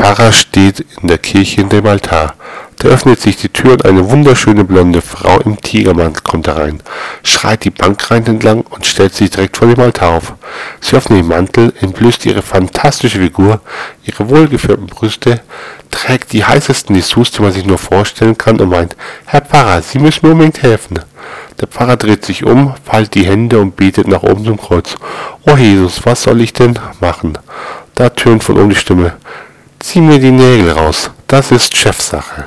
Pfarrer steht in der Kirche hinter dem Altar. Da öffnet sich die Tür und eine wunderschöne blonde Frau im Tigermantel kommt herein, schreit die Bank rein entlang und stellt sich direkt vor dem Altar auf. Sie öffnet den Mantel, entblößt ihre fantastische Figur, ihre wohlgeführten Brüste, trägt die heißesten Dessous, die man sich nur vorstellen kann und meint, Herr Pfarrer, Sie müssen mir unbedingt helfen. Der Pfarrer dreht sich um, faltet die Hände und betet nach oben zum Kreuz. Oh Jesus, was soll ich denn machen? Da tönt von oben die Stimme. Zieh mir die Nägel raus, das ist Chefsache.